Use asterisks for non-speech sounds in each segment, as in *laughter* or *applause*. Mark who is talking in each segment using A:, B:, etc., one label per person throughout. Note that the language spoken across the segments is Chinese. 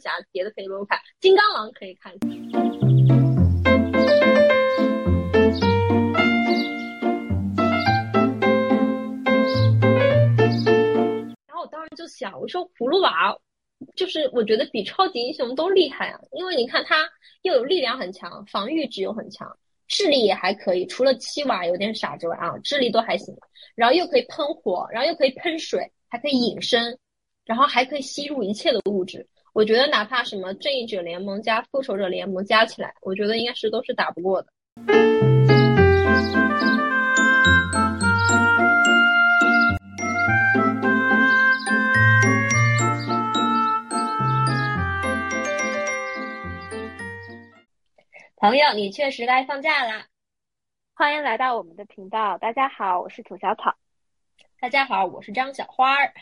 A: 侠别的可以不用看，金刚狼可以看。然后我当时就想，我说葫芦娃，就是我觉得比超级英雄都厉害啊，因为你看他又有力量很强，防御值又很强。智力也还可以，除了七娃有点傻之外啊，智力都还行。然后又可以喷火，然后又可以喷水，还可以隐身，然后还可以吸入一切的物质。我觉得哪怕什么正义者联盟加复仇者联盟加起来，我觉得应该是都是打不过的。朋友，你确实该放假啦！
B: 欢迎来到我们的频道。大家好，我是土小草。
A: 大家好，我是张小花儿。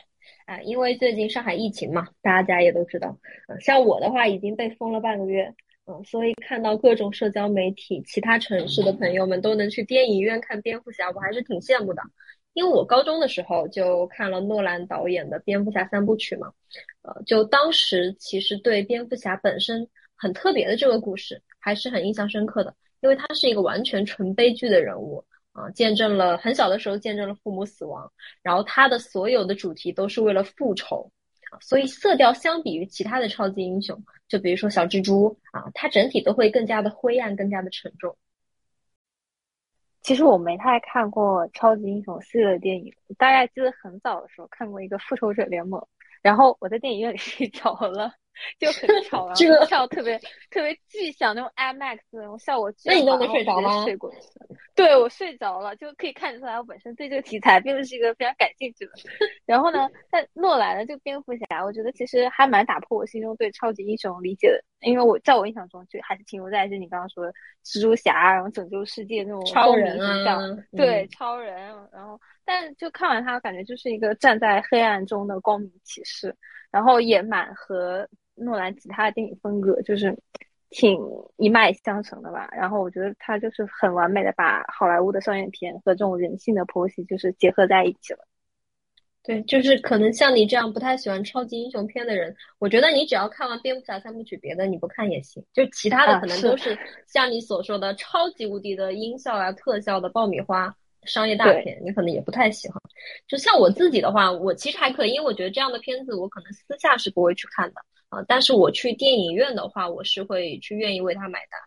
A: 啊，因为最近上海疫情嘛，大家也都知道。嗯，像我的话已经被封了半个月。嗯，所以看到各种社交媒体，其他城市的朋友们都能去电影院看蝙蝠侠，我还是挺羡慕的。因为我高中的时候就看了诺兰导演的蝙蝠侠三部曲嘛。呃，就当时其实对蝙蝠侠本身很特别的这个故事。还是很印象深刻的，因为他是一个完全纯悲剧的人物啊，见证了很小的时候见证了父母死亡，然后他的所有的主题都是为了复仇，所以色调相比于其他的超级英雄，就比如说小蜘蛛啊，它整体都会更加的灰暗，更加的沉重。
B: 其实我没太看过超级英雄系列的电影，大概记得很早的时候看过一个复仇者联盟，然后我在电影院里 *laughs* 睡着了。*laughs* 就很吵，然后跳特别特别巨响那种 IMAX 那种效果，
A: 那你都能睡着吗？
B: 睡过去，对我睡着了，就可以看出来我本身对这个题材并不是一个非常感兴趣的。然后呢，*laughs* 但诺兰的这个蝙蝠侠，我觉得其实还蛮打破我心中对超级英雄理解的，因为我在我印象中就还是停留在就你刚刚说的蜘蛛侠，然后拯救世界那种
A: 超人
B: 啊，对超人，然后但就看完他，感觉就是一个站在黑暗中的光明骑士，然后也蛮和。诺兰其他的电影风格就是挺一脉相承的吧，然后我觉得他就是很完美的把好莱坞的商业片和这种人性的剖析就是结合在一起了。
A: 对，就是可能像你这样不太喜欢超级英雄片的人，我觉得你只要看完蝙蝠侠三部曲，别的你不看也行。就其他的可能都是像你所说的超级无敌的音效啊、特效的爆米花商业大片，你可能也不太喜欢。就像我自己的话，我其实还可以，因为我觉得这样的片子我可能私下是不会去看的。啊，但是我去电影院的话，我是会去愿意为他买单。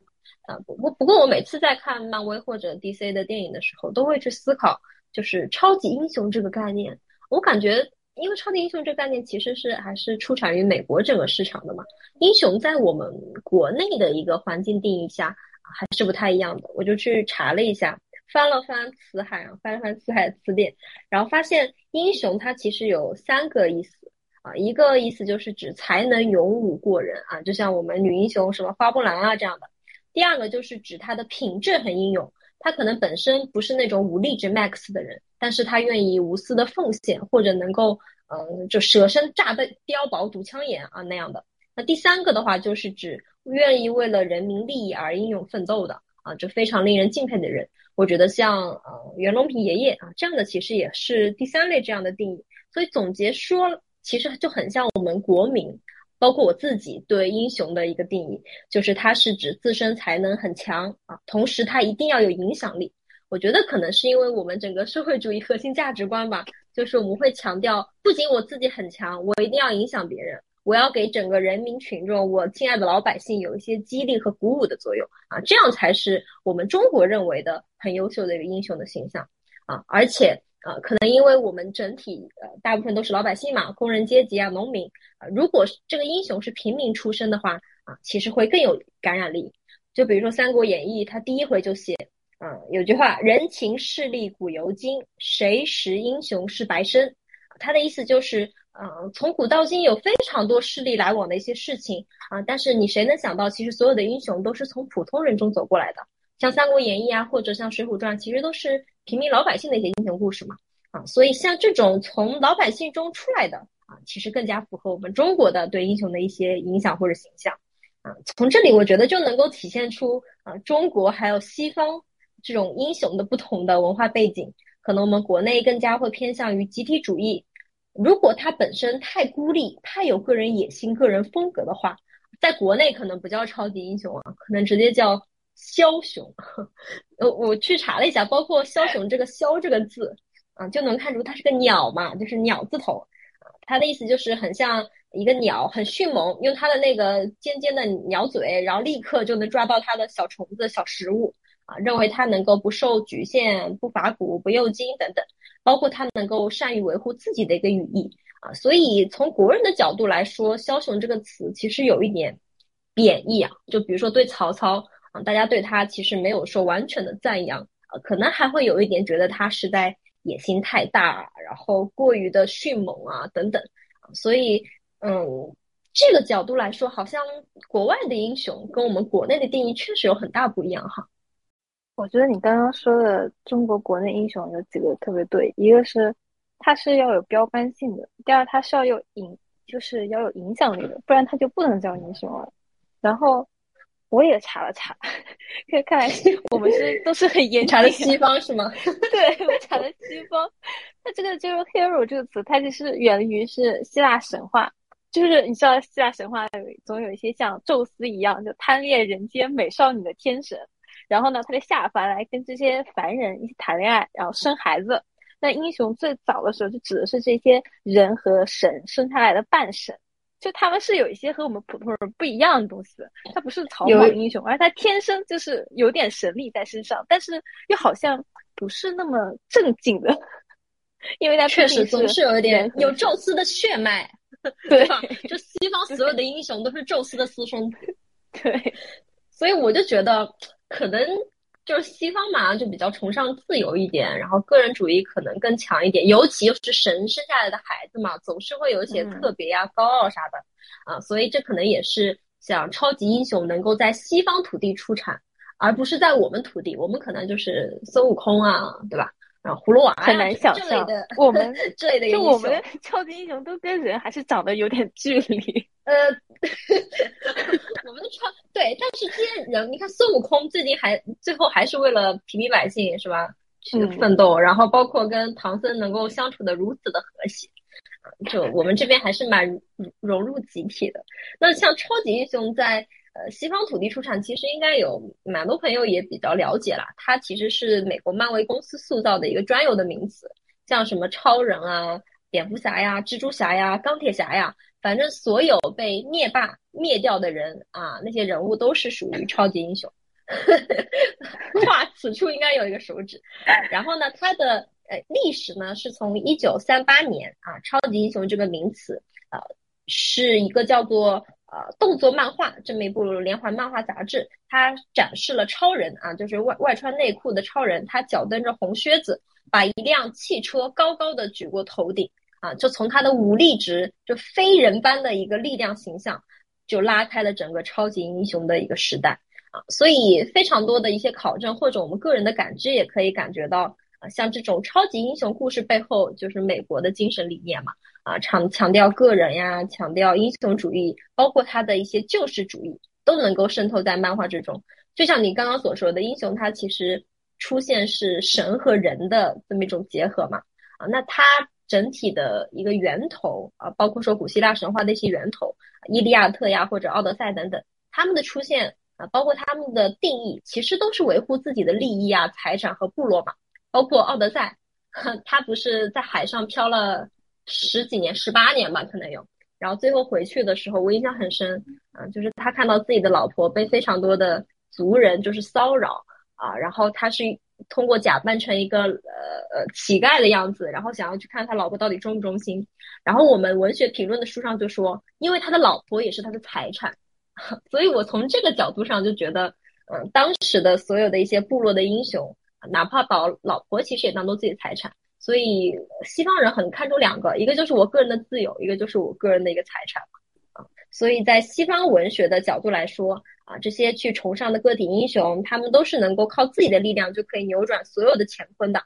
A: 啊，不不不过我每次在看漫威或者 DC 的电影的时候，都会去思考，就是超级英雄这个概念。我感觉，因为超级英雄这个概念其实是还是出产于美国整个市场的嘛，英雄在我们国内的一个环境定义下还是不太一样的。我就去查了一下，翻了翻词海，翻了翻词海词典，然后发现英雄它其实有三个意思。啊，一个意思就是指才能勇武过人啊，就像我们女英雄什么花木兰啊这样的。第二个就是指他的品质很英勇，他可能本身不是那种武力值 max 的人，但是他愿意无私的奉献，或者能够嗯就舍身炸弹碉堡堵枪眼啊那样的。那第三个的话就是指愿意为了人民利益而英勇奋斗的啊，就非常令人敬佩的人。我觉得像呃袁隆平爷爷啊这样的其实也是第三类这样的定义。所以总结说。其实就很像我们国民，包括我自己对英雄的一个定义，就是他是指自身才能很强啊，同时他一定要有影响力。我觉得可能是因为我们整个社会主义核心价值观吧，就是我们会强调，不仅我自己很强，我一定要影响别人，我要给整个人民群众，我亲爱的老百姓有一些激励和鼓舞的作用啊，这样才是我们中国认为的很优秀的一个英雄的形象啊，而且。呃，可能因为我们整体呃大部分都是老百姓嘛，工人阶级啊，农民啊，如果这个英雄是平民出身的话啊，其实会更有感染力。就比如说《三国演义》，他第一回就写，嗯，有句话“人情势利古犹今，谁识英雄是白生”。他的意思就是，嗯，从古到今有非常多势力来往的一些事情啊，但是你谁能想到，其实所有的英雄都是从普通人中走过来的。像《三国演义》啊，或者像《水浒传》，其实都是平民老百姓的一些英雄故事嘛，啊，所以像这种从老百姓中出来的啊，其实更加符合我们中国的对英雄的一些影响或者形象，啊，从这里我觉得就能够体现出啊，中国还有西方这种英雄的不同的文化背景，可能我们国内更加会偏向于集体主义，如果他本身太孤立、太有个人野心、个人风格的话，在国内可能不叫超级英雄啊，可能直接叫枭雄。*laughs* 呃，我去查了一下，包括枭雄这个“枭”这个字啊，就能看出它是个鸟嘛，就是鸟字头啊，它的意思就是很像一个鸟，很迅猛，用它的那个尖尖的鸟嘴，然后立刻就能抓到它的小虫子、小食物啊，认为它能够不受局限、不伐骨、不诱精等等。包括它能够善于维护自己的一个羽翼啊，所以从国人的角度来说，“枭雄”这个词其实有一点贬义啊。就比如说对曹操啊，啊大家对他其实没有说完全的赞扬啊，可能还会有一点觉得他实在野心太大，然后过于的迅猛啊等等。所以，嗯，这个角度来说，好像国外的英雄跟我们国内的定义确实有很大不一样哈。
B: 我觉得你刚刚说的中国国内英雄有几个特别对，一个是他是要有标杆性的，第二他是要有影，就是要有影响力的，不然他就不能叫英雄了。然后我也查了查，看看来 *laughs* 我们是都是很严
A: 查的西方是吗？*laughs*
B: 对，我查的西方。那这个就是 hero 这个词，它其实源于是希腊神话，就是你知道希腊神话总有一些像宙斯一样就贪恋人间美少女的天神。然后呢，他就下凡来跟这些凡人一起谈恋爱，然后生孩子。那英雄最早的时候就指的是这些人和神生下来的半神，就他们是有一些和我们普通人不一样的东西。他不是草莽英雄，而他天生就是有点神力在身上，但是又好像不是那么正经的，因为他
A: 确实总是有一点有宙斯的血脉，*laughs*
B: 对
A: 吧？就西方所有的英雄都是宙斯的私生子，*laughs*
B: 对。
A: 所以我就觉得。可能就是西方嘛，就比较崇尚自由一点，然后个人主义可能更强一点，尤其又是神生下来的孩子嘛，总是会有一些特别呀、高傲啥的啊，所以这可能也是想超级英雄能够在西方土地出产，而不是在我们土地，我们可能就是孙悟空啊，对吧？然后葫芦娃
B: 很难想象
A: 的，
B: 我们 *laughs*
A: 这类的
B: 就我们超级英雄都跟人还是长得有点距离。
A: 呃，*laughs* 我们的超对，但是这些人，你看孙悟空最近还最后还是为了平民百姓是吧去奋斗，然后包括跟唐僧能够相处的如此的和谐，就我们这边还是蛮融入集体的。那像超级英雄在。呃，西方土地出产其实应该有蛮多朋友也比较了解啦。它其实是美国漫威公司塑造的一个专有的名词，像什么超人啊、蝙蝠侠呀、蜘蛛侠呀、钢铁侠呀，反正所有被灭霸灭掉的人啊，那些人物都是属于超级英雄。*laughs* 哇，此处应该有一个手指。然后呢，它的呃历史呢是从一九三八年啊，超级英雄这个名词啊是一个叫做。呃，动作漫画这么一部连环漫画杂志，它展示了超人啊，就是外外穿内裤的超人，他脚蹬着红靴子，把一辆汽车高高的举过头顶啊，就从他的武力值，就非人般的一个力量形象，就拉开了整个超级英雄的一个时代啊。所以非常多的一些考证或者我们个人的感知，也可以感觉到啊，像这种超级英雄故事背后，就是美国的精神理念嘛。啊，强强调个人呀，强调英雄主义，包括他的一些救世主义，都能够渗透在漫画之中。就像你刚刚所说的，英雄他其实出现是神和人的这么一种结合嘛。啊，那他整体的一个源头啊，包括说古希腊神话的一些源头，伊利亚特呀或者奥德赛等等，他们的出现啊，包括他们的定义，其实都是维护自己的利益啊、财产和部落嘛。包括奥德赛，他不是在海上漂了。十几年、十八年吧，可能有。然后最后回去的时候，我印象很深，啊，就是他看到自己的老婆被非常多的族人就是骚扰啊，然后他是通过假扮成一个呃呃乞丐的样子，然后想要去看他老婆到底忠不忠心。然后我们文学评论的书上就说，因为他的老婆也是他的财产，*laughs* 所以我从这个角度上就觉得，嗯，当时的所有的一些部落的英雄，哪怕把老婆其实也当做自己的财产。所以西方人很看重两个，一个就是我个人的自由，一个就是我个人的一个财产啊。所以在西方文学的角度来说啊，这些去崇尚的个体英雄，他们都是能够靠自己的力量就可以扭转所有的乾坤的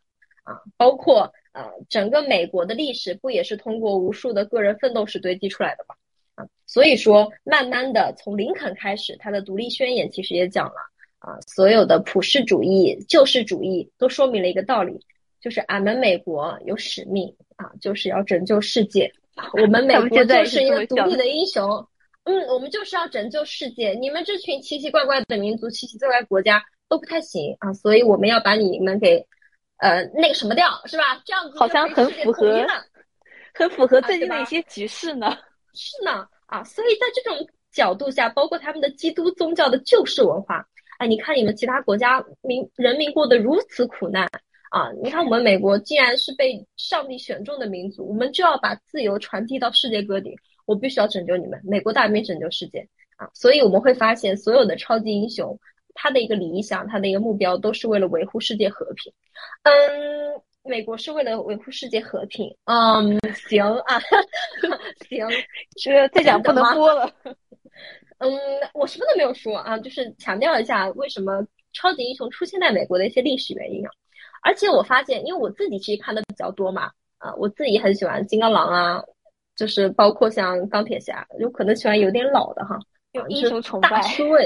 A: 啊。包括呃整个美国的历史不也是通过无数的个人奋斗史堆积出来的吗？啊，所以说慢慢的从林肯开始，他的独立宣言其实也讲了啊，所有的普世主义、救世主义都说明了一个道理。就是俺们美国有使命啊，就是要拯救世界。*laughs* 我们美国就是一个独立的英雄。嗯，我们就是要拯救世界。你们这群奇奇怪怪的民族、奇奇怪怪国家都不太行啊，所以我们要把你们给呃那个什么掉，是吧？这样子
B: 好像很符合，很符合最近的一些局势呢。*laughs*
A: 是呢，啊，所以在这种角度下，包括他们的基督宗教的救世文化，哎，你看你们其他国家民人民过得如此苦难啊，你看我们美国既然是被上帝选中的民族，我们就要把自由传递到世界各地。我必须要拯救你们，美国大兵拯救世界啊！所以我们会发现，所有的超级英雄，他的一个理想，他的一个目标，都是为了维护世界和平。嗯，美国是为了维护世界和平。嗯，行啊，*laughs* 行，*laughs*
B: 这再讲不能播了。
A: 嗯，我什么都没有说啊，就是强调一下为什么超级英雄出现在美国的一些历史原因啊。而且我发现，因为我自己其实看的比较多嘛，啊，我自己很喜欢金刚狼啊。就是包括像钢铁侠，有可能喜欢有点老的哈，
B: 有英雄崇拜
A: 大叔味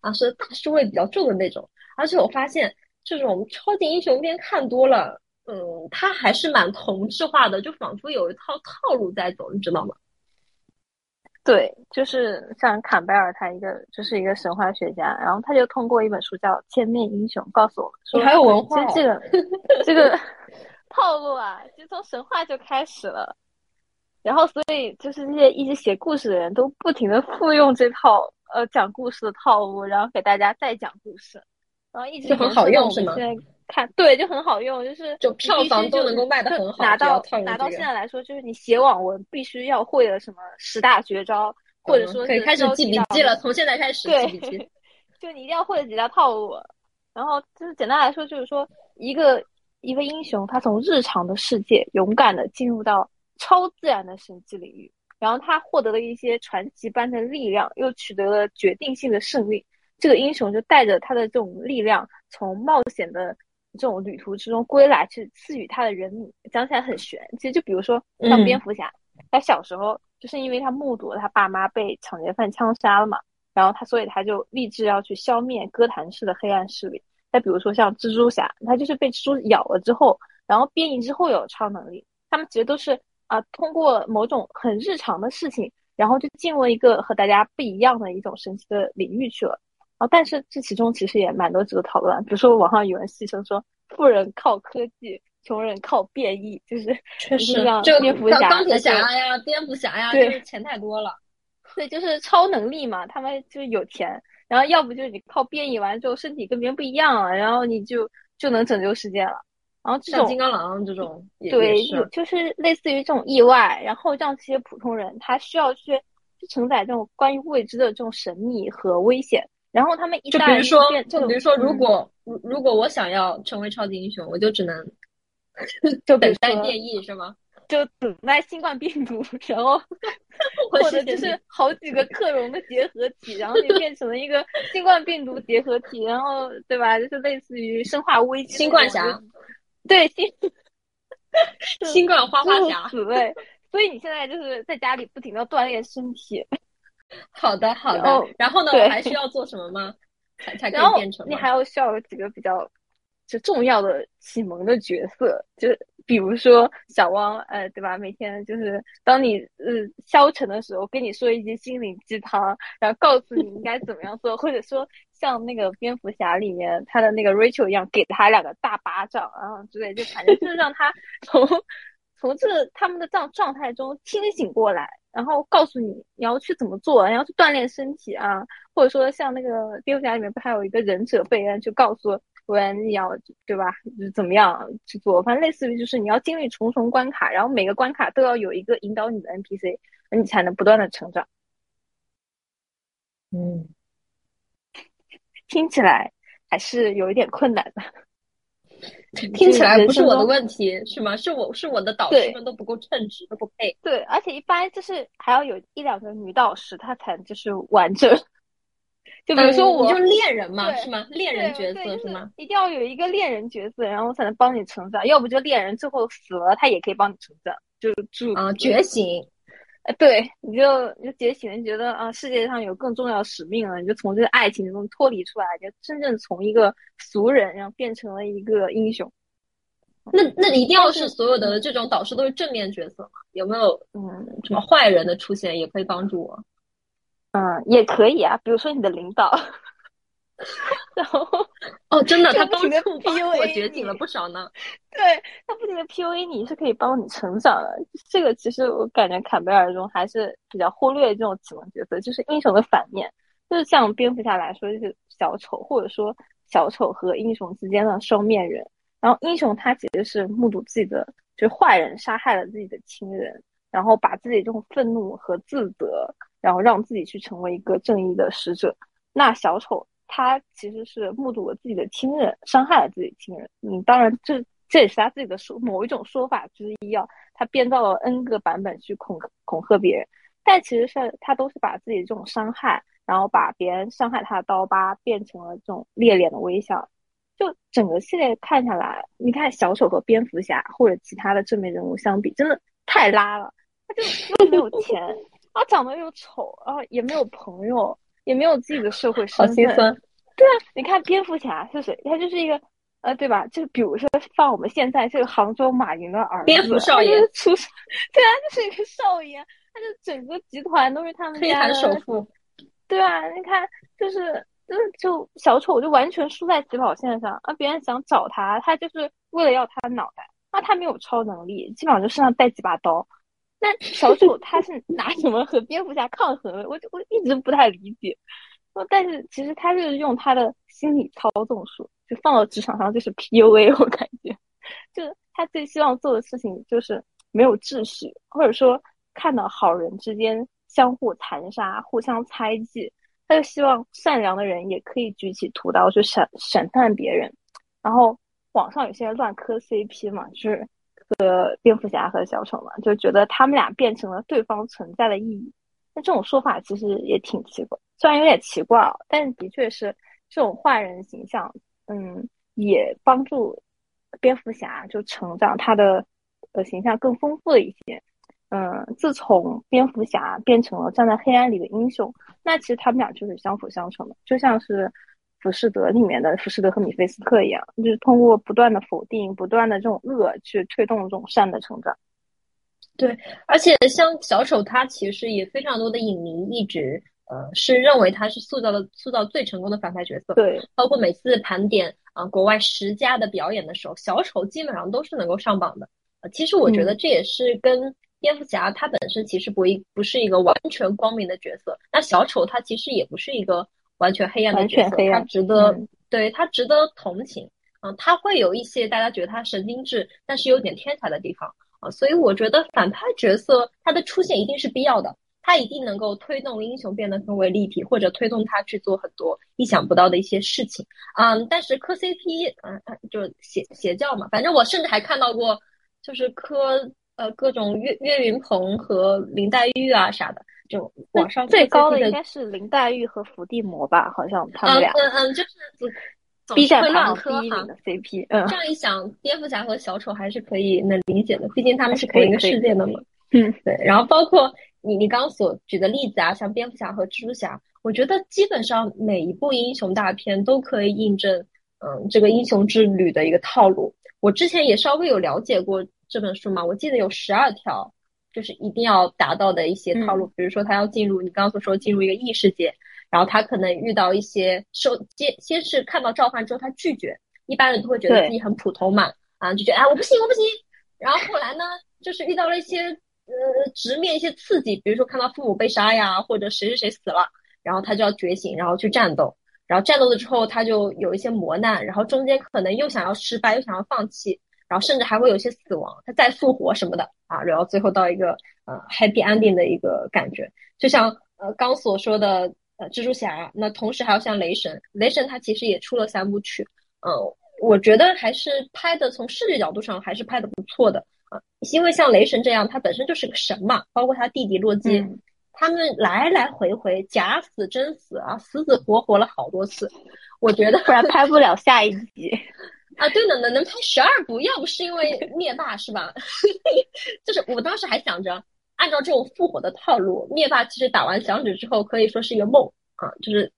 A: 啊，是大叔味比较重的那种。而且我发现这种超级英雄片看多了，嗯，他还是蛮同质化的，就仿佛有一套套路在走，你知道吗？
B: 对，就是像坎贝尔他一个就是一个神话学家，然后他就通过一本书叫《千面英雄》告诉我们说，
A: 还有文化，
B: 这个 *laughs* 这个套路啊，就从神话就开始了。然后，所以就是那些一直写故事的人都不停的复用这套呃讲故事的套路，然后给大家再讲故事，然后一直
A: 很好用是吗？
B: 现在看对就很好用，就是
A: 就票房都能够卖的很好。
B: 拿到拿到现在来说，就是你写网文必须要会的什么十大绝招，或者说
A: 可以开始记笔记了。从现在开始记笔记，*laughs*
B: 就你一定要会的几大套路。然后就是简单来说，就是说一个一个英雄，他从日常的世界勇敢的进入到。超自然的神迹领域，然后他获得了一些传奇般的力量，又取得了决定性的胜利。这个英雄就带着他的这种力量，从冒险的这种旅途之中归来，去赐予他的人民。讲起来很玄，其实就比如说像蝙蝠侠，他小时候就是因为他目睹了他爸妈被抢劫犯枪杀了嘛，然后他所以他就立志要去消灭哥谭市的黑暗势力。再比如说像蜘蛛侠，他就是被蜘蛛咬了之后，然后变异之后有超能力。他们其实都是。啊，通过某种很日常的事情，然后就进入了一个和大家不一样的一种神奇的领域去了。啊，但是这其中其实也蛮多值得讨论。比如说网上有人戏称说，富人靠科技，穷人靠变异，就是
A: 确实
B: 这蝙蝠侠、
A: 钢铁侠呀、蝙蝠侠呀，就是钱太多了。
B: 对，就是超能力嘛，他们就是有钱，然后要不就是你靠变异完之后身体跟别人不一样了，然后你就就能拯救世界了。然后这种
A: 金刚狼这种，
B: 对，有就是类似于这种意外，然后让这些普通人他需要去去承载这种关于未知的这种神秘和危险。然后他们一
A: 就比如说，就比如说，如果如如果我想要成为超级英雄，我就只能 *laughs*
B: 就
A: 等待变异是吗？
B: 就等待新冠病毒，然后 *laughs* 或者就是好几个克隆的结合体，然后就变成了一个新冠病毒结合体，然后对吧？就是类似于生化危机，
A: 新冠侠。
B: 对新 *laughs*
A: 新冠花花侠，
B: 对，所以你现在就是在家里不停的锻炼身体。*laughs*
A: 好的，好的。然后呢，我还需要做什么吗？才才可以变成？
B: 你还要需要有几个比较就重要的启蒙的角色，就比如说小汪，呃，对吧？每天就是当你呃消沉的时候，跟你说一些心灵鸡汤，然后告诉你应该怎么样做，或者说。像那个蝙蝠侠里面他的那个 Rachel 一样，给他两个大巴掌啊之类，就反正就是让他 *laughs* 从从这他们的这样状态中清醒过来，然后告诉你你要去怎么做，你要去锻炼身体啊，或者说像那个蝙蝠侠里面不还有一个忍者贝恩，就告诉我你要对吧，就怎么样去做，反正类似于就是你要经历重重关卡，然后每个关卡都要有一个引导你的 NPC，你才能不断的成长。
A: 嗯。*laughs*
B: 听起来还是有一点困难的。
A: 听起来不是我的问题是吗？是我是我的导师们都不够称职，都不配。
B: 对，而且一般就是还要有一两个女导师，她才就是完整。就比如说我，
A: 就恋人嘛，是吗？恋人角色是吗？
B: 一定要有一个恋人角色，然后才能帮你成长。要不就恋人最后死了，他也可以帮你成长，就就
A: 啊觉醒。
B: 对，你就你就觉醒，你觉得啊，世界上有更重要的使命了，你就从这个爱情中脱离出来，就真正从一个俗人，然后变成了一个英雄。
A: 那那一定要是所有的这种导师都是正面角色吗？有没有嗯什么坏人的出现也可以帮助我？
B: 嗯，也可以啊，比如说你的领导。*laughs* 然后
A: 哦，真的，他不停的 PUA 我觉醒了不少呢。
B: 对他不停的 PUA 你是可以帮你成长的。这个其实我感觉坎贝尔中还是比较忽略这种启蒙角色，就是英雄的反面，就是像蝙蝠侠来说就是小丑，或者说小丑和英雄之间的双面人。然后英雄他其实是目睹自己的就是坏人杀害了自己的亲人，然后把自己这种愤怒和自责，然后让自己去成为一个正义的使者。那小丑。他其实是目睹了自己的亲人伤害了自己亲人，嗯，当然这这也是他自己的说某一种说法之一啊。他编造了 N 个版本去恐恐吓别人，但其实是他都是把自己这种伤害，然后把别人伤害他的刀疤变成了这种裂脸的微笑。就整个系列看下来，你看小丑和蝙蝠侠或者其他的正面人物相比，真的太拉了。他就又没有钱，然后长得又丑，然后也没有朋友。也没有自己的社会身份，对啊，你看蝙蝠侠是谁？他就是一个，呃，对吧？就比如说放我们现在这个杭州马云的儿子，
A: 蝙蝠少爷
B: 出生，对啊，就是一个少爷，他就整个集团都是他们家
A: 的首富，
B: 对啊，你看，就是就是就小丑就完全输在起跑线上啊！别人想找他，他就是为了要他的脑袋，那他没有超能力，基本上就身上带几把刀。那小丑他是拿什么和蝙蝠侠抗衡？我就我一直不太理解。但是其实他是用他的心理操纵术，就放到职场上就是 PUA。我感觉，就他最希望做的事情就是没有秩序，或者说看到好人之间相互残杀、互相猜忌，他就希望善良的人也可以举起屠刀去审审判别人。然后网上有些人乱磕 CP 嘛，就是。和蝙蝠侠和小丑嘛，就觉得他们俩变成了对方存在的意义。那这种说法其实也挺奇怪，虽然有点奇怪，但的确是这种坏人形象，嗯，也帮助蝙蝠侠就成长，他的呃形象更丰富了一些。嗯，自从蝙蝠侠变成了站在黑暗里的英雄，那其实他们俩就是相辅相成的，就像是。浮士德里面的浮士德和米菲斯特一样，就是通过不断的否定、不断的这种恶去推动这种善的成长。
A: 对，而且像小丑，他其实也非常多的影迷一直呃是认为他是塑造的塑造最成功的反派角色。
B: 对，
A: 包括每次盘点啊国外十佳的表演的时候，小丑基本上都是能够上榜的。呃，其实我觉得这也是跟蝙蝠侠他本身其实不一不是一个完全光明的角色，那小丑他其实也不是一个。完全黑暗的角色，他值得，对他值得同情。嗯，他会有一些大家觉得他神经质，但是有点天才的地方啊。所以我觉得反派角色他的出现一定是必要的，他一定能够推动英雄变得更为立体，或者推动他去做很多意想不到的一些事情。嗯，但是磕 CP，嗯，就邪邪教嘛。反正我甚至还看到过，就是磕呃各种岳岳云鹏和林黛玉啊啥的。就网上
B: 最高的应该是林黛玉和伏地魔吧，好像他们俩。
A: 嗯嗯，就是
B: B 站
A: 乱
B: 磕哈的 CP。嗯，
A: 这样一想，蝙蝠侠和小丑还是可以能理解的，毕竟他们是同一个世界的嘛。
B: 嗯，
A: 对。然后包括你你刚刚所举的例子啊，像蝙蝠侠和蜘蛛侠，我觉得基本上每一部英雄大片都可以印证，嗯，这个英雄之旅的一个套路。我之前也稍微有了解过这本书嘛，我记得有十二条。就是一定要达到的一些套路，比如说他要进入你刚刚所说进入一个异世界，然后他可能遇到一些受先先是看到召唤之后他拒绝，一般人都会觉得自己很普通嘛，啊就觉得哎我不行我不行，然后后来呢就是遇到了一些呃直面一些刺激，比如说看到父母被杀呀，或者谁谁谁死了，然后他就要觉醒，然后去战斗，然后战斗了之后他就有一些磨难，然后中间可能又想要失败又想要放弃。然后甚至还会有一些死亡，他再复活什么的啊，然后最后到一个呃 happy ending 的一个感觉，就像呃刚所说的呃蜘蛛侠，那同时还有像雷神，雷神他其实也出了三部曲，嗯，我觉得还是拍的从视觉角度上还是拍的不错的。啊，因为像雷神这样，他本身就是个神嘛，包括他弟弟洛基，他们来来回回假死真死啊，死死活活了好多次，我觉得
B: 不然拍不了下一集。*laughs*
A: 啊，对的，能能拍十二部，要不是因为灭霸是吧？*laughs* 就是我当时还想着，按照这种复活的套路，灭霸其实打完响指之后可以说是一个梦啊，就是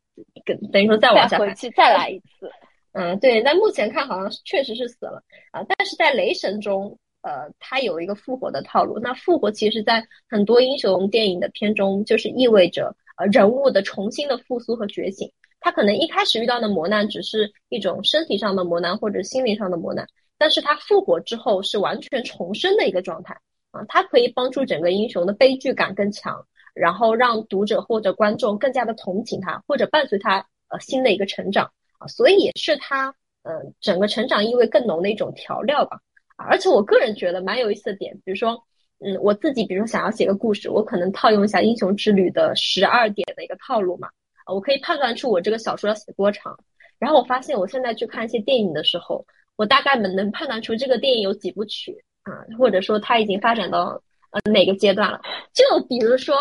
A: 跟等于说再往下
B: 回去再来一次。*laughs*
A: 嗯，对，但目前看好像确实是死了啊，但是在雷神中，呃，他有一个复活的套路。那复活其实，在很多英雄电影的片中，就是意味着呃人物的重新的复苏和觉醒。他可能一开始遇到的磨难只是一种身体上的磨难或者心灵上的磨难，但是他复活之后是完全重生的一个状态啊，他可以帮助整个英雄的悲剧感更强，然后让读者或者观众更加的同情他，或者伴随他呃新的一个成长。啊，所以也是他，嗯，整个成长意味更浓的一种调料吧。而且我个人觉得蛮有意思的点，比如说，嗯，我自己比如说想要写个故事，我可能套用一下《英雄之旅》的十二点的一个套路嘛。啊，我可以判断出我这个小说要写多长。然后我发现我现在去看一些电影的时候，我大概能能判断出这个电影有几部曲啊，或者说它已经发展到呃哪个阶段了。就比如说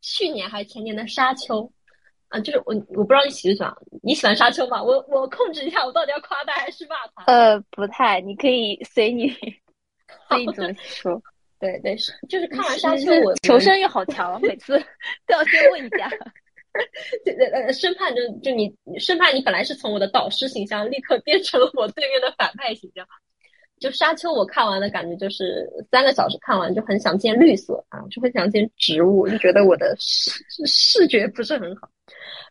A: 去年还是前年的《沙丘》。啊，就是我，我不知道你喜不喜欢，你喜欢沙丘吗？我我控制一下，我到底要夸他还是骂他？
B: 呃，不太，你可以随你，*laughs* 随你怎么说。*laughs*
A: 对对是，就是看完沙丘，我
B: 求生欲好强，每次 *laughs* 都要先问一下，*laughs*
A: 生怕就就你生怕你本来是从我的导师形象立刻变成了我对面的反派形象。就沙丘，我看完的感觉就是三个小时看完就很想见绿色啊，就很想见植物，就觉得我的视视觉不是很好。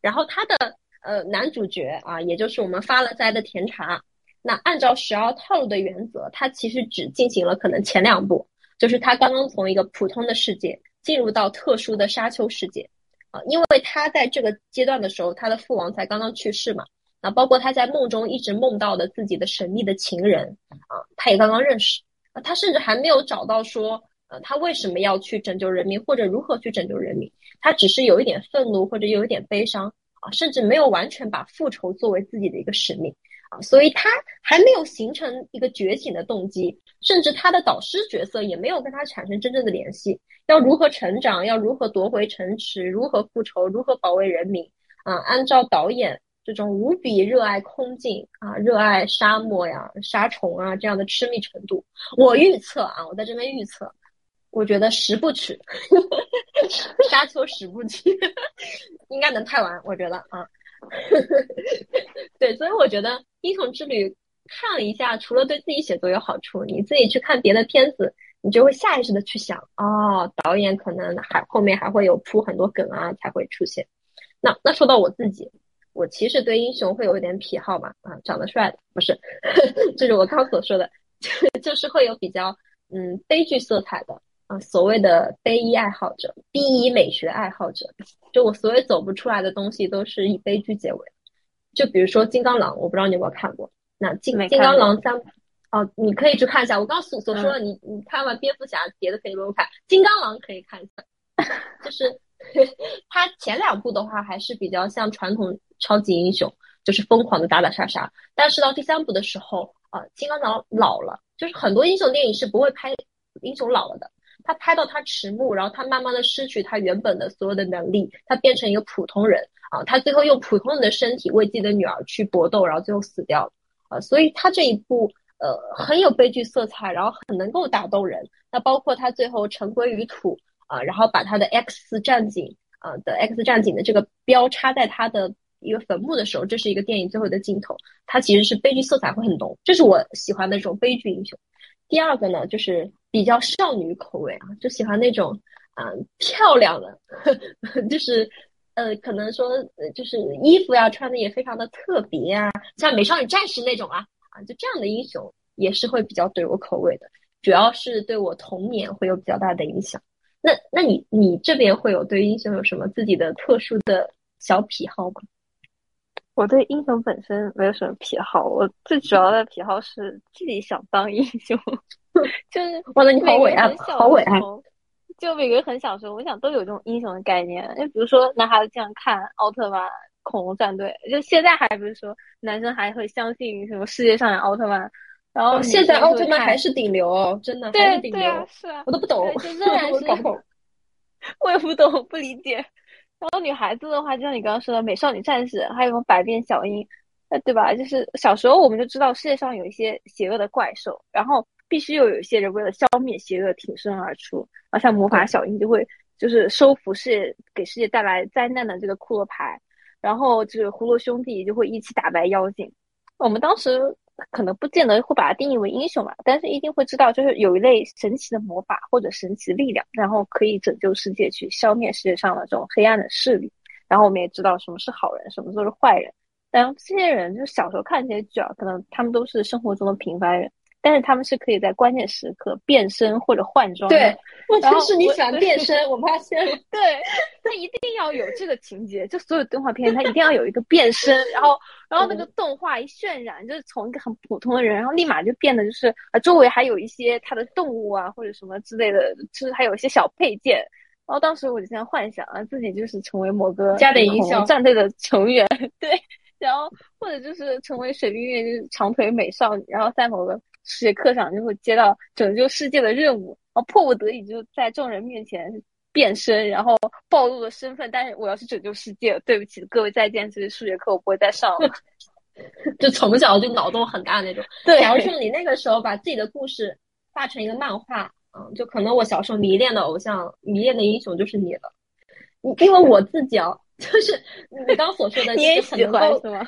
A: 然后他的呃男主角啊，也就是我们发了灾的甜茶，那按照十二套路的原则，他其实只进行了可能前两步，就是他刚刚从一个普通的世界进入到特殊的沙丘世界啊，因为他在这个阶段的时候，他的父王才刚刚去世嘛。那包括他在梦中一直梦到的自己的神秘的情人啊，他也刚刚认识啊，他甚至还没有找到说，呃，他为什么要去拯救人民或者如何去拯救人民，他只是有一点愤怒或者有一点悲伤啊，甚至没有完全把复仇作为自己的一个使命啊，所以他还没有形成一个觉醒的动机，甚至他的导师角色也没有跟他产生真正的联系，要如何成长，要如何夺回城池，如何复仇，如何保卫人民啊，按照导演。这种无比热爱空境啊，热爱沙漠呀、沙虫啊这样的痴迷程度，我预测啊，我在这边预测，我觉得十部曲，*laughs* 沙丘十部曲应该能拍完，我觉得啊，*laughs* 对，所以我觉得《英雄之旅》看了一下，除了对自己写作有好处，你自己去看别的片子，你就会下意识的去想，哦，导演可能还后面还会有铺很多梗啊才会出现。那那说到我自己。我其实对英雄会有一点癖好嘛，啊，长得帅的不是，*laughs* 这是我刚所说的，*laughs* 就是会有比较嗯悲剧色彩的啊，所谓的悲医爱好者，B 衣美学爱好者，就我所有走不出来的东西都是以悲剧结尾。就比如说金刚狼，我不知道你有没有看过，那金金刚狼三，哦，你可以去看一下。我刚所所说的，你你看完蝙蝠侠，别的可以不用看，金刚狼可以看一下，就是。*laughs* 他前两部的话还是比较像传统超级英雄，就是疯狂的打打杀杀。但是到第三部的时候，啊，金刚狼老了，就是很多英雄电影是不会拍英雄老了的。他拍到他迟暮，然后他慢慢的失去他原本的所有的能力，他变成一个普通人啊。他最后用普通人的身体为自己的女儿去搏斗，然后最后死掉了啊。所以他这一部呃很有悲剧色彩，然后很能够打动人。那包括他最后尘归于土。啊，然后把他的 X 战警啊的 X 战警的这个标插在他的一个坟墓的时候，这是一个电影最后的镜头，它其实是悲剧色彩会很浓，这是我喜欢的这种悲剧英雄。第二个呢，就是比较少女口味啊，就喜欢那种啊漂亮的，*laughs* 就是呃可能说就是衣服呀穿的也非常的特别啊，像美少女战士那种啊啊就这样的英雄也是会比较对我口味的，主要是对我童年会有比较大的影响。那那你你这边会有对英雄有什么自己的特殊的小癖好吗？
B: 我对英雄本身没有什么癖好，我最主要的癖好是自己想当英雄，*laughs* 就是
A: 哇，那你好伟岸，好伟岸。
B: 就每个人很小时候，我想都有这种英雄的概念。就比如说男孩子经常看奥特曼、恐龙战队，就现在还不是说男生还会相信什么世界上有奥特曼。然后
A: 现在奥特曼还是顶流哦，真的对对啊，
B: 是啊，
A: 我都不懂，*laughs* *laughs*
B: 我也不懂，不理解。然后女孩子的话，就像你刚刚说的，美少女战士，还有什么百变小樱，呃，对吧？就是小时候我们就知道世界上有一些邪恶的怪兽，然后必须又有一些人为了消灭邪恶挺身而出，啊，像魔法小樱就会就是收服世界，给世界带来灾难的这个骷髅牌，然后就是葫芦兄弟就会一起打败妖精。我们当时可能不见得会把它定义为英雄嘛，但是一定会知道，就是有一类神奇的魔法或者神奇的力量，然后可以拯救世界，去消灭世界上的这种黑暗的势力。然后我们也知道什么是好人，什么都是坏人。但这些人就是小时候看这些剧啊，可能他们都是生活中的平凡人。但是他们是可以在关键时刻变身或者换装的。
A: 对，问题是你喜欢变身，*laughs* 我发现。
B: 对，他一定要有这个情节，就所有动画片他一定要有一个变身，然后，然后那个动画一渲染，就是从一个很普通的人，然后立马就变得就是啊，周围还有一些他的动物啊或者什么之类的，就是还有一些小配件。然后当时我就在幻想啊，自己就是成为某个
A: 加点音效
B: 战队的成员，*laughs* 对，然后或者就是成为水冰月，就是长腿美少女，然后在某个。世界课上就会接到拯救世界的任务，然后迫不得已就在众人面前变身，然后暴露了身份。但是我要去拯救世界，对不起各位再见，这节数学课我不会再上了。*laughs*
A: 就从小就脑洞很大那种。*laughs*
B: 对，
A: 假如说你那个时候把自己的故事画成一个漫画，嗯，就可能我小时候迷恋的偶像、迷恋的英雄就是你了。因为我自己啊，*laughs* 就是你刚所说的，
B: 你也喜欢是吗？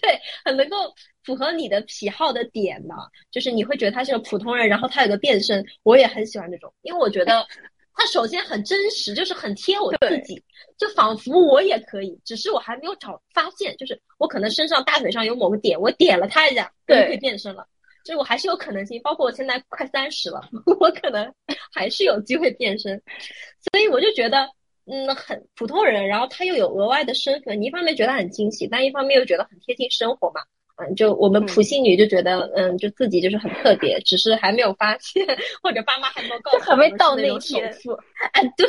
A: 对，很能够符合你的癖好的点呢，就是你会觉得他是个普通人，然后他有个变身，我也很喜欢这种，因为我觉得 *laughs* 他首先很真实，就是很贴我自己，就仿佛我也可以，只是我还没有找发现，就是我可能身上大腿上有某个点，我点了他一下，就可以变身了，就是我还是有可能性，包括我现在快三十了，*laughs* 我可能还是有机会变身，所以我就觉得。嗯，很普通人，然后他又有额外的身份，你一方面觉得很惊喜，但一方面又觉得很贴近生活嘛。嗯，就我们普信女就觉得，嗯，就自己就是很特别，只是还没有发现，*laughs* 或者爸妈还没有告诉，
B: 还没到那一天。
A: 哎，对，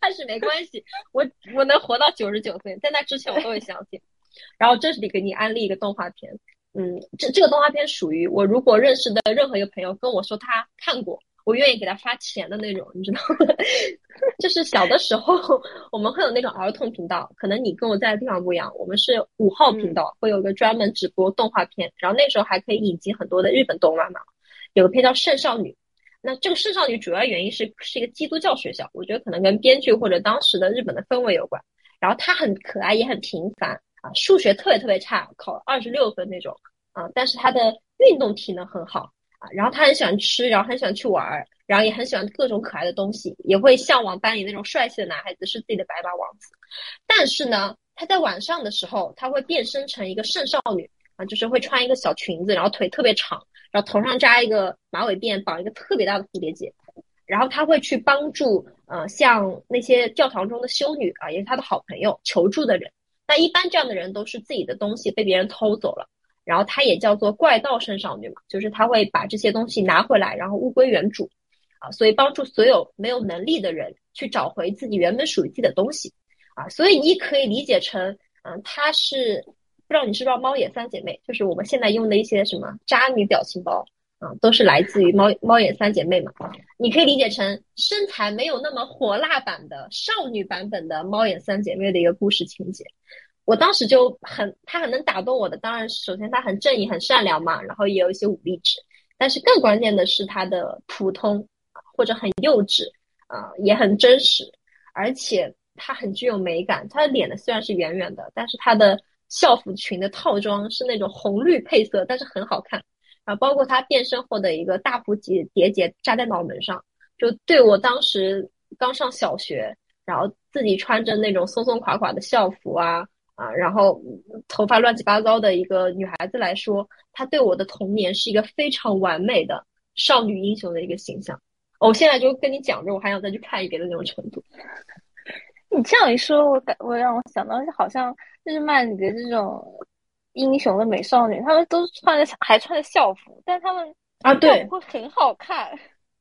A: 但是没关系，我我能活到九十九岁，在那之前我都会相信。然后这里给你安利一个动画片，嗯，这这个动画片属于我如果认识的任何一个朋友跟我说他看过。我愿意给他发钱的那种，你知道吗？*laughs* 就是小的时候，我们会有那种儿童频道，可能你跟我在的地方不一样，我们是五号频道，会有一个专门直播动画片，然后那时候还可以引进很多的日本动漫嘛。有个片叫《圣少女》，那这个圣少女主要原因是是一个基督教学校，我觉得可能跟编剧或者当时的日本的氛围有关。然后她很可爱，也很平凡啊，数学特别特别差，考二十六分那种啊，但是她的运动体能很好。啊，然后他很喜欢吃，然后很喜欢去玩儿，然后也很喜欢各种可爱的东西，也会向往班里那种帅气的男孩子是自己的白马王子。但是呢，他在晚上的时候，他会变身成一个圣少女啊，就是会穿一个小裙子，然后腿特别长，然后头上扎一个马尾辫，绑一个特别大的蝴蝶结，然后他会去帮助呃像那些教堂中的修女啊，也是他的好朋友求助的人。那一般这样的人都是自己的东西被别人偷走了。然后她也叫做怪盗圣少女嘛，就是她会把这些东西拿回来，然后物归原主，啊，所以帮助所有没有能力的人去找回自己原本属于自己的东西，啊，所以你可以理解成，嗯，她是不知道你知不知道猫眼三姐妹，就是我们现在用的一些什么渣女表情包，啊，都是来自于猫猫眼三姐妹嘛，你可以理解成身材没有那么火辣版的少女版本的猫眼三姐妹的一个故事情节。我当时就很，他很能打动我的。当然，首先他很正义、很善良嘛，然后也有一些武力值。但是更关键的是他的普通或者很幼稚啊，也很真实，而且他很具有美感。他的脸呢虽然是圆圆的，但是他的校服裙的套装是那种红绿配色，但是很好看。啊，包括他变身后的一个大蝴蝶蝶结扎在脑门上，就对我当时刚上小学，然后自己穿着那种松松垮垮的校服啊。啊，然后头发乱七八糟的一个女孩子来说，她对我的童年是一个非常完美的少女英雄的一个形象。我现在就跟你讲着，我还想再去看一遍的那种程度。*laughs*
B: 你这样一说，我感我让我想到，好像日漫里的这种英雄的美少女，她们都穿着还穿着校服，但她们
A: 啊，对，
B: 会很好看。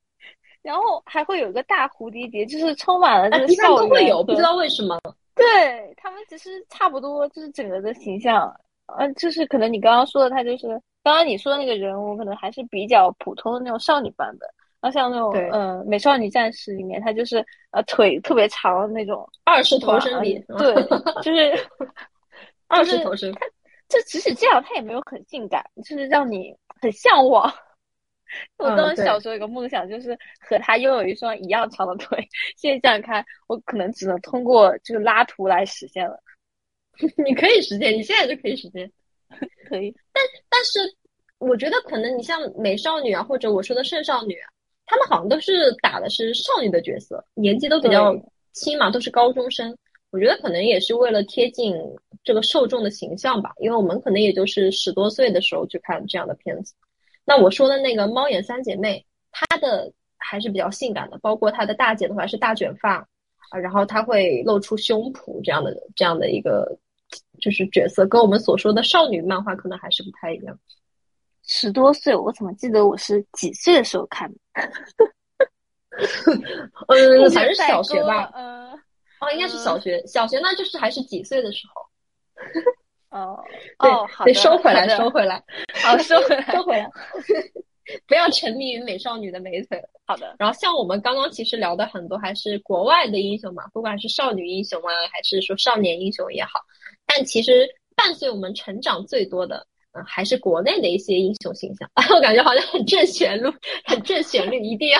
B: *laughs* 然后还会有一个大蝴蝶结，就是充满了这个
A: 校园。都会有，不知道为什么。
B: 对他们其实差不多，就是整个的形象，呃，就是可能你刚刚说的，他就是刚刚你说的那个人物，可能还是比较普通的那种少女版本。然后像那种，嗯，美少女战士里面，她就是呃腿特别长的那种
A: 二世头身比，
B: 对，就是 *laughs*
A: 二世头身。
B: 就即使这样，她也没有很性感，就是让你很向往。*laughs* 我当时小时候有个梦想，就是和他拥有一双一样长的腿。现在想想看，我可能只能通过就是拉图来实现了。*laughs*
A: 你可以实现，你现在就可以实现。
B: 可以。
A: 但但是我觉得可能你像美少女啊，或者我说的圣少女，啊，她们好像都是打的是少女的角色，年纪都比较轻嘛，都是高中生。我觉得可能也是为了贴近这个受众的形象吧，因为我们可能也就是十多岁的时候去看这样的片子。那我说的那个猫眼三姐妹，她的还是比较性感的，包括她的大姐的话是大卷发啊，然后她会露出胸脯这样的这样的一个就是角色，跟我们所说的少女漫画可能还是不太一样。
B: 十多岁，我怎么记得我是几岁的时候看的？*laughs*
A: 嗯，反正是小学吧。
B: 呃，
A: 哦，应该是小学，小学那就是还是几岁的时候。*laughs*
B: 哦，
A: 哦，
B: 好
A: 得收回来，收回来，
B: 好，*laughs* 收回来，*laughs*
A: 收回来，*laughs* 不要沉迷于美少女的美腿。
B: 好的。
A: 然后像我们刚刚其实聊的很多还是国外的英雄嘛，不管是少女英雄啊，还是说少年英雄也好，但其实伴随我们成长最多的，嗯，还是国内的一些英雄形象。我感觉好像很正旋律，很正旋律，一定要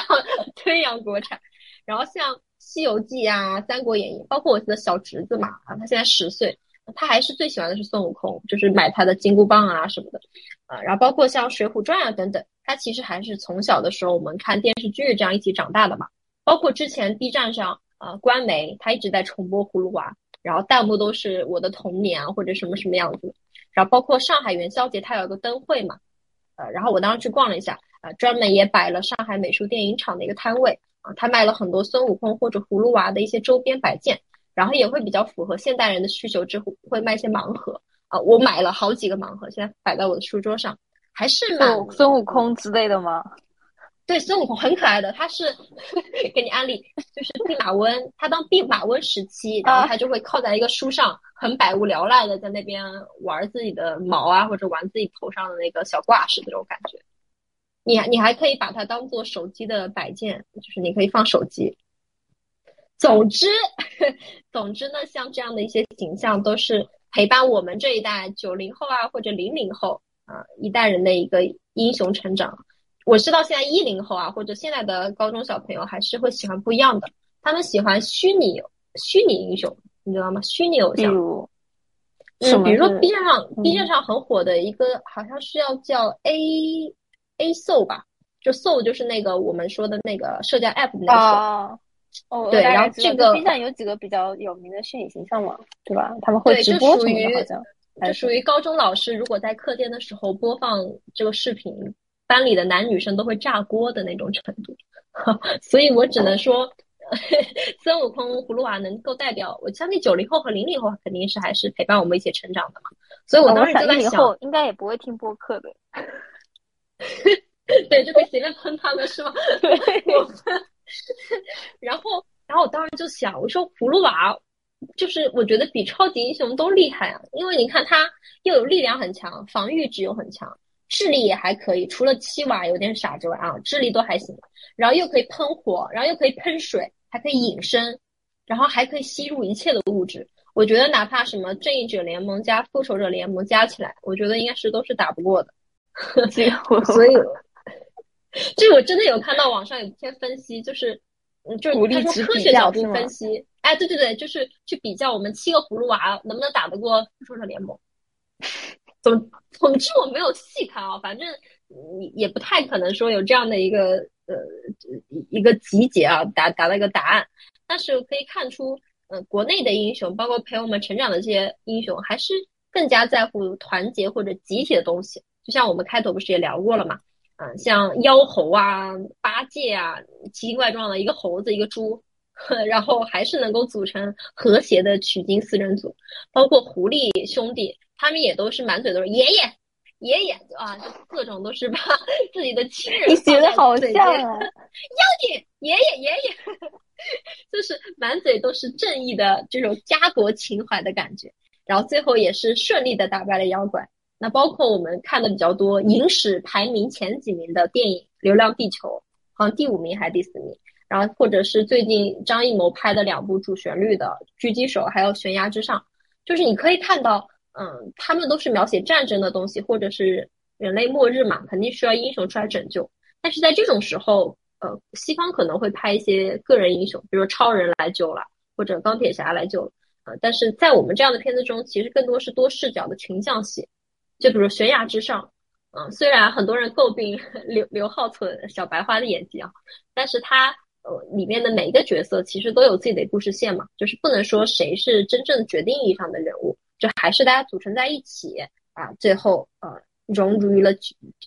A: 推扬国产。然后像《西游记》啊，《三国演义》，包括我的小侄子嘛，啊，他现在十岁。他还是最喜欢的是孙悟空，就是买他的金箍棒啊什么的，啊，然后包括像《水浒传》啊等等，他其实还是从小的时候我们看电视剧这样一起长大的嘛。包括之前 B 站上，呃，官媒他一直在重播《葫芦娃》，然后弹幕都是我的童年啊或者什么什么样子。然后包括上海元宵节，它有一个灯会嘛，呃，然后我当时去逛了一下，啊，专门也摆了上海美术电影厂的一个摊位，啊，他卖了很多孙悟空或者葫芦娃的一些周边摆件。然后也会比较符合现代人的需求，之后会卖一些盲盒啊，我买了好几个盲盒，现在摆在我的书桌上，还是蛮
B: 孙悟空之类的吗？
A: 对，孙悟空很可爱的，他是给你安利，就是弼马温，他当弼马温时期，然后他就会靠在一个书上，很百无聊赖的在那边玩自己的毛啊，或者玩自己头上的那个小挂饰那种感觉。你你还可以把它当做手机的摆件，就是你可以放手机。总之，*laughs* 总之呢，像这样的一些形象，都是陪伴我们这一代九零后啊，或者零零后啊一代人的一个英雄成长。我知道现在一零后啊，或者现在的高中小朋友还是会喜欢不一样的，他们喜欢虚拟虚拟英雄，你知道吗？虚拟偶像，嗯，比如说 B 站上 B 站上很火的一个，好像是要叫 A A Soul 吧，就 Soul 就是那个我们说的那个社交 App 的那个。
B: 哦，
A: 对，然后这个
B: B 站有几个比较有名的虚拟形象嘛，对吧？他们会直播什么的，好像。
A: 这属于高中老师如果在课间的时候播放这个视频，班里的男女生都会炸锅的那种程度。*laughs* 所以我只能说，*laughs* 孙悟空、葫芦娃能够代表我相信九零后和零零后肯定是还是陪伴我们一起成长的嘛。所以我当时就在
B: 想，应该也不会听播客的。*laughs*
A: 对，就可以随便喷他们是吗？
B: 对。*laughs*
A: 然后，然后我当时就想，我说葫芦娃，就是我觉得比超级英雄都厉害啊，因为你看他又有力量很强，防御值又很强，智力也还可以，除了七娃有点傻之外啊，智力都还行。然后又可以喷火，然后又可以喷水，还可以隐身，然后还可以吸入一切的物质。我觉得哪怕什么正义者联盟加复仇者联盟加起来，我觉得应该是都是打不过的。*laughs* 所以。这我真的有看到网上有一篇分析，就是，嗯，就是他说科学角度分析，哎，对对对，就是去比较我们七个葫芦娃能不能打得过复仇者联盟。总总之我没有细看啊，反正也也不太可能说有这样的一个呃一个集结啊，达达到一个答案。但是可以看出，嗯，国内的英雄，包括陪我们成长的这些英雄，还是更加在乎团结或者集体的东西。就像我们开头不是也聊过了嘛。嗯，像妖猴啊、八戒啊，奇形怪状的一个猴子、一个猪，*laughs* 然后还是能够组成和谐的取经四人组。包括狐狸兄弟，他们也都是满嘴都是爷爷、爷爷啊，就各种都是把 *laughs* 自己的亲人。
B: 你学的好像啊！
A: 妖精爷爷爷爷，*laughs* 就是满嘴都是正义的这种家国情怀的感觉。然后最后也是顺利的打败了妖怪。那包括我们看的比较多，影史排名前几名的电影《流浪地球》，好像第五名还是第四名。然后或者是最近张艺谋拍的两部主旋律的《狙击手》还有《悬崖之上》，就是你可以看到，嗯，他们都是描写战争的东西，或者是人类末日嘛，肯定需要英雄出来拯救。但是在这种时候，呃，西方可能会拍一些个人英雄，比如说超人来救了，或者钢铁侠来救了，呃，但是在我们这样的片子中，其实更多是多视角的群像戏。就比如悬崖之上，嗯，虽然很多人诟病 *laughs* 刘刘浩存小白花的演技啊，但是他呃里面的每一个角色其实都有自己的故事线嘛，就是不能说谁是真正决定意义上的人物，就还是大家组成在一起啊，最后呃融入于了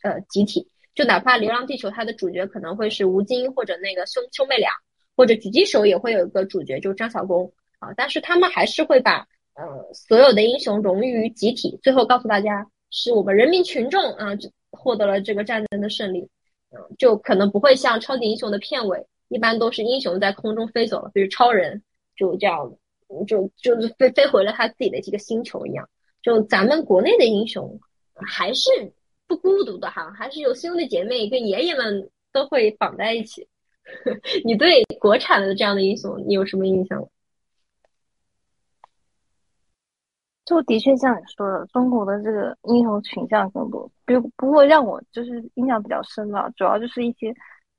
A: 呃集体。就哪怕《流浪地球》它的主角可能会是吴京或者那个兄兄妹俩，或者狙击手也会有一个主角，就是张小弓啊，但是他们还是会把呃所有的英雄融于集体，最后告诉大家。是我们人民群众啊，就获得了这个战争的胜利，嗯，就可能不会像超级英雄的片尾，一般都是英雄在空中飞走了，比如超人就这样，就就是飞飞回了他自己的这个星球一样。就咱们国内的英雄还是不孤独的哈，还是有兄弟姐妹跟爷爷们都会绑在一起。*laughs* 你对国产的这样的英雄，你有什么印象？
B: 就的确像你说的，中国的这个英雄群像更多。比如，不过让我就是印象比较深的，主要就是一些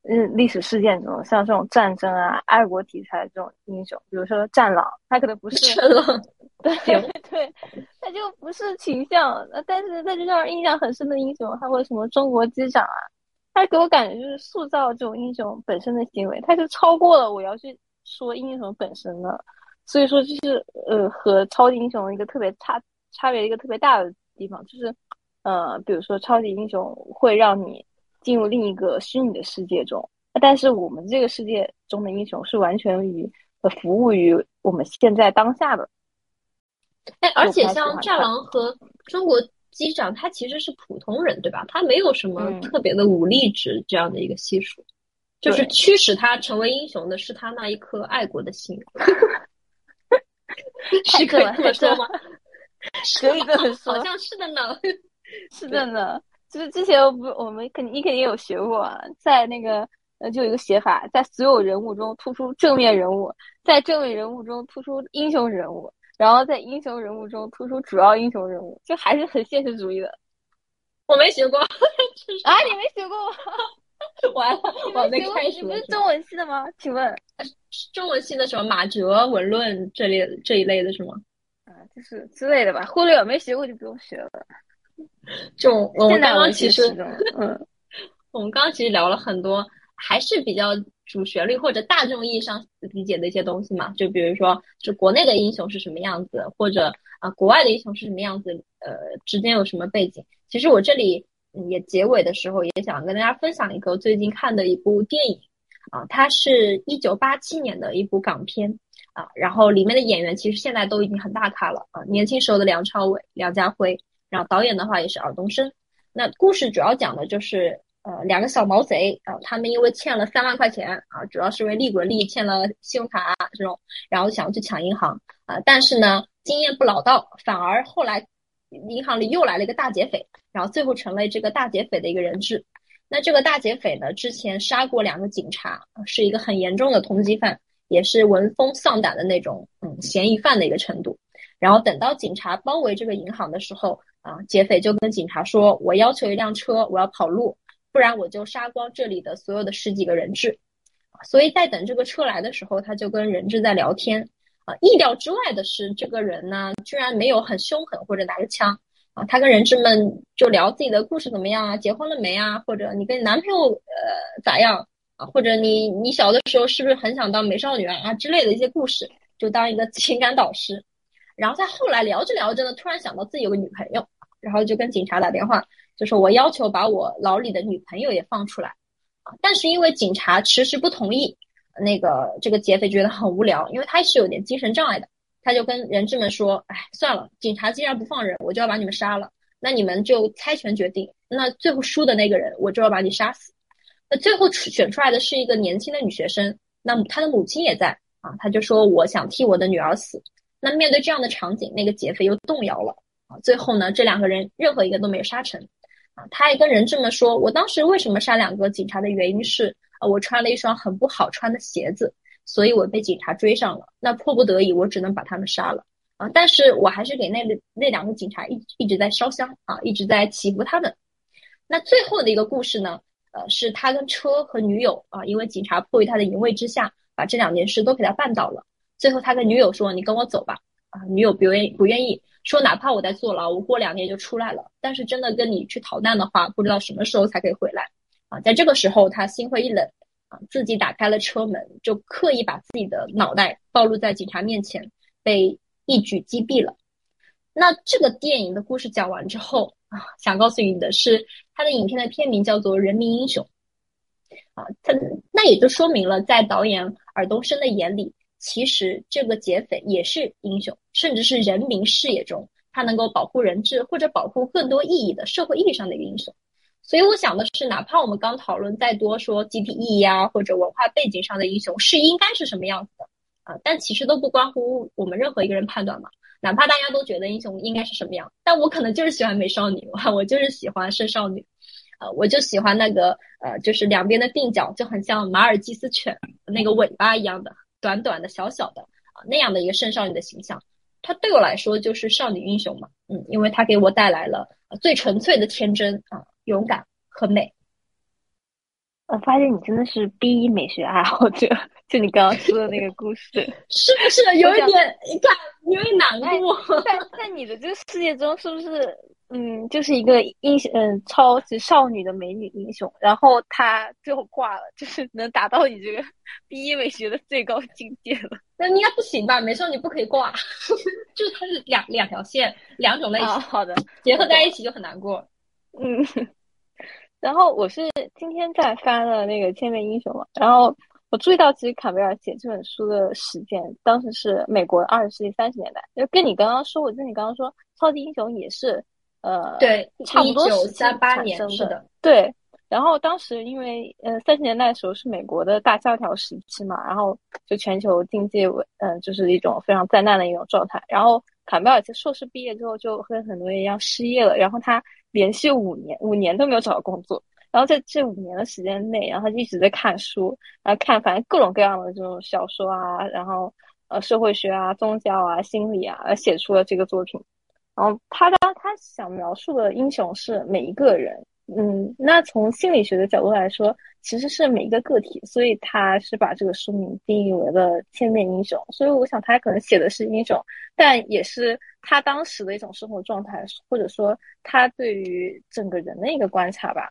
B: 嗯历史事件中，像这种战争啊、爱国题材这种英雄，比如说战狼，他可能不是
A: 战狼，
B: 对对，他就不是群像。但是在这让人印象很深的英雄，还有什么中国机长啊，他给我感觉就是塑造这种英雄本身的行为，他就超过了我要去说英雄本身的。所以说，就是呃，和超级英雄一个特别差差别一个特别大的地方，就是呃，比如说超级英雄会让你进入另一个虚拟的世界中，但是我们这个世界中的英雄是完全于呃服务于我们现在当下的。
A: 哎，而且像战狼和中国机长，他其实是普通人，对吧？他没有什么特别的武力值这样的一个系数，就是驱使他成为英雄的是他那一颗爱国的心。*laughs* *laughs* 是可以这么说 *laughs* 吗？
B: 可以这么说，
A: 好像是的呢。*laughs*
B: 是的呢，就是之前不，我们肯定你肯定有学过，在那个呃，就有一个写法，在所有人物中突出正面人物，在正面人物中突出英雄人物，然后在英雄人物中突出主要英雄人物，就还是很现实主义的。
A: 我没学过
B: 啊，你没学过吗？
A: 完了，我没开始。
B: 你不是中文系的吗？请问？
A: 中文系的什么马哲文论这类这一类的是吗？
B: 啊，就是之类的吧。忽略没学过就不用学了。
A: 就我们刚刚其实，
B: 嗯，*laughs*
A: 我们刚刚其实聊了很多，还是比较主旋律或者大众意义上理解的一些东西嘛。就比如说，就国内的英雄是什么样子，或者啊，国外的英雄是什么样子，呃，之间有什么背景。其实我这里也结尾的时候也想跟大家分享一个最近看的一部电影。啊，它是一九八七年的一部港片啊，然后里面的演员其实现在都已经很大咖了啊，年轻时候的梁朝伟、梁家辉，然后导演的话也是尔冬升。那故事主要讲的就是呃两个小毛贼啊，他们因为欠了三万块钱啊，主要是为利滚利欠了信用卡这种，然后想要去抢银行啊，但是呢经验不老道，反而后来银行里又来了一个大劫匪，然后最后成了这个大劫匪的一个人质。那这个大劫匪呢，之前杀过两个警察，是一个很严重的通缉犯，也是闻风丧胆的那种，嗯，嫌疑犯的一个程度。然后等到警察包围这个银行的时候，啊，劫匪就跟警察说：“我要求一辆车，我要跑路，不然我就杀光这里的所有的十几个人质。”所以在等这个车来的时候，他就跟人质在聊天。啊，意料之外的是，这个人呢，居然没有很凶狠或者拿着枪。啊，他跟人质们就聊自己的故事怎么样啊？结婚了没啊？或者你跟你男朋友呃咋样啊？或者你你小的时候是不是很想当美少女啊啊之类的一些故事，就当一个 *laughs* 情感导师。然后他后来聊着聊着呢，突然想到自己有个女朋友，然后就跟警察打电话，就说我要求把我牢里的女朋友也放出来啊。但是因为警察迟迟不同意，那个这个劫匪觉得很无聊，因为他是有点精神障碍的。他就跟人质们说：“哎，算了，警察既然不放人，我就要把你们杀了。那你们就猜拳决定。那最后输的那个人，我就要把你杀死。那最后选出来的是一个年轻的女学生，那她的母亲也在啊。他就说：我想替我的女儿死。那面对这样的场景，那个劫匪又动摇了啊。最后呢，这两个人任何一个都没有杀成啊。他还跟人质们说：我当时为什么杀两个警察的原因是啊，我穿了一双很不好穿的鞋子。”所以我被警察追上了，那迫不得已，我只能把他们杀了啊！但是我还是给那那两个警察一一直在烧香啊，一直在祈福他们。那最后的一个故事呢，呃，是他跟车和女友啊，因为警察迫于他的淫威之下，把这两件事都给他办到了。最后他跟女友说：“你跟我走吧。”啊，女友不愿意不愿意，说哪怕我在坐牢，我过两年就出来了，但是真的跟你去逃难的话，不知道什么时候才可以回来啊。在这个时候，他心灰意冷啊，自己打开了车门，就刻意把自己的脑袋暴露在警察面前，被一举击毙了。那这个电影的故事讲完之后啊，想告诉你的是，他的影片的片名叫做《人民英雄》啊，他那也就说明了，在导演尔冬升的眼里，其实这个劫匪也是英雄，甚至是人民视野中他能够保护人质或者保护更多意义的社会意义上的一个英雄。所以我想的是，哪怕我们刚讨论再多说集体意义啊，或者文化背景上的英雄是应该是什么样子的啊，但其实都不关乎我们任何一个人判断嘛。哪怕大家都觉得英雄应该是什么样，但我可能就是喜欢美少女，我就是喜欢圣少女，呃，我就喜欢那个呃，就是两边的鬓角就很像马尔济斯犬那个尾巴一样的短短的小小的啊那样的一个圣少女的形象，它对我来说就是少女英雄嘛，嗯，因为它给我带来了最纯粹的天真啊、勇敢和美。
B: 我发现你真的是 B 一美学爱好者，就你刚刚说的那个故事，*laughs*
A: 是不是有一点？你看，有点难过。
B: 在在你的这个世界中，是不是嗯，就是一个英雄，嗯，超级少女的美女英雄，然后她最后挂了，就是能达到你这个 *laughs* B 一美学的最高境界了。
A: 那应该不行吧？美少女不可以挂，*laughs* 就是它是两两条线，两种类型，
B: 好的，
A: 结合在一起就很难过。
B: 嗯。然后我是今天在翻了那个《千面英雄》嘛，然后我注意到，其实坎贝尔写这本书的时间，当时是美国二十世纪三十年代，就跟你刚刚说，我记得你刚刚说超级英雄也是，呃，
A: 对，
B: 差不多
A: 三八年
B: 是的，对。然后当时因为呃三十年代的时候是美国的大萧条时期嘛，然后就全球经济为嗯就是一种非常灾难的一种状态。然后坎贝尔在硕士毕业之后就和很多人一样失业了，然后他。连续五年，五年都没有找到工作。然后在这五年的时间内，然后他一直在看书，然后看反正各种各样的这种小说啊，然后呃社会学啊、宗教啊、心理啊，写出了这个作品。然后他当他想描述的英雄是每一个人。嗯，那从心理学的角度来说，其实是每一个个体，所以他是把这个书名定义为了千面英雄。所以我想他可能写的是英雄，但也是他当时的一种生活状态，或者说他对于整个人的一个观察吧。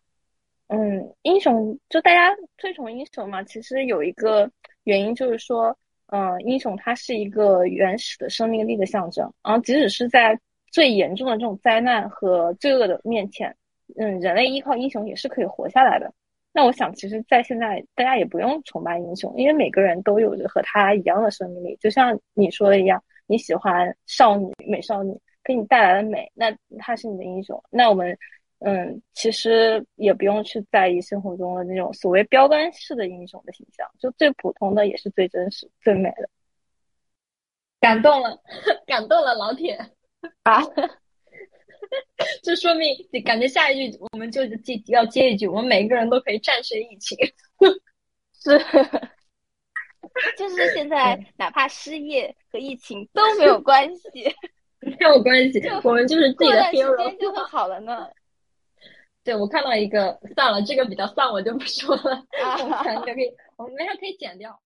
B: 嗯，英雄就大家推崇英雄嘛，其实有一个原因就是说，嗯，英雄他是一个原始的生命力的象征，然后即使是在最严重的这种灾难和罪恶的面前。嗯，人类依靠英雄也是可以活下来的。那我想，其实，在现在，大家也不用崇拜英雄，因为每个人都有着和他一样的生命力。就像你说的一样，你喜欢少女、美少女，给你带来了美，那她是你的英雄。那我们，嗯，其实也不用去在意生活中的那种所谓标杆式的英雄的形象，就最普通的也是最真实、最美的。
A: 感动了，*laughs* 感动了，老铁
B: 啊！*laughs*
A: 这说明你感觉下一句我们就接要接一句，我们每一个人都可以战胜疫情，*laughs*
B: 是，就是现在哪怕失业和疫情都没有关系，*laughs*
A: 没有关系，我们就是自己的 hero
B: 就会好了呢。
A: 对，我看到一个，算了，这个比较丧，我就不说了，我们可以，我们没事可以剪掉。